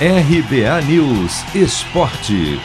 RBA News Esporte.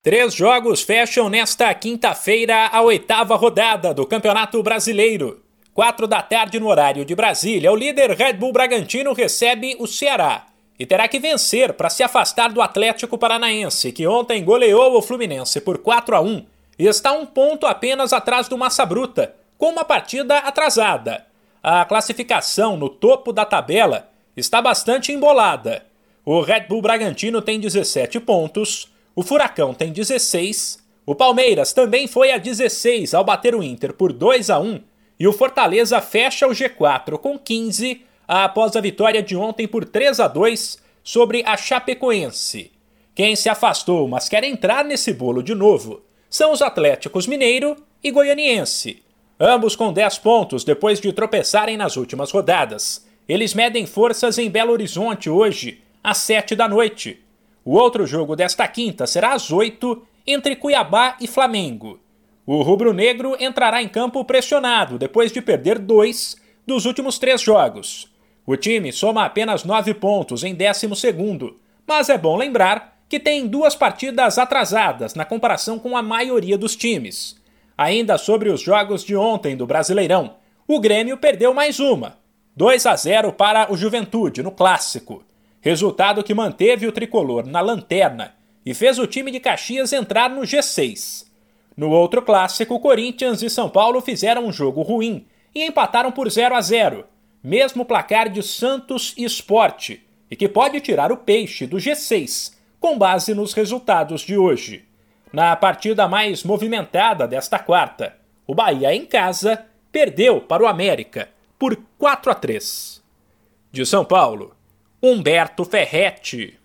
Três jogos fecham nesta quinta-feira a oitava rodada do Campeonato Brasileiro. Quatro da tarde no horário de Brasília, o líder Red Bull Bragantino recebe o Ceará e terá que vencer para se afastar do Atlético Paranaense, que ontem goleou o Fluminense por 4 a 1 e está um ponto apenas atrás do Massa Bruta, com uma partida atrasada. A classificação no topo da tabela está bastante embolada. O Red Bull Bragantino tem 17 pontos, o Furacão tem 16, o Palmeiras também foi a 16 ao bater o Inter por 2 a 1 e o Fortaleza fecha o G4 com 15 após a vitória de ontem por 3 a 2 sobre a Chapecoense. Quem se afastou, mas quer entrar nesse bolo de novo, são os Atléticos Mineiro e Goianiense. Ambos com 10 pontos depois de tropeçarem nas últimas rodadas. Eles medem forças em Belo Horizonte hoje, às 7 da noite. O outro jogo desta quinta será às 8, entre Cuiabá e Flamengo. O rubro-negro entrará em campo pressionado depois de perder dois dos últimos três jogos. O time soma apenas nove pontos em 12, mas é bom lembrar que tem duas partidas atrasadas na comparação com a maioria dos times. Ainda sobre os jogos de ontem do Brasileirão, o Grêmio perdeu mais uma, 2 a 0 para o Juventude no clássico. Resultado que manteve o tricolor na lanterna e fez o time de Caxias entrar no G6. No outro clássico, Corinthians e São Paulo fizeram um jogo ruim e empataram por 0 a 0, mesmo placar de Santos e Esporte, e que pode tirar o peixe do G6, com base nos resultados de hoje. Na partida mais movimentada desta quarta, o Bahia em casa perdeu para o América por 4 a 3. De São Paulo, Humberto Ferretti.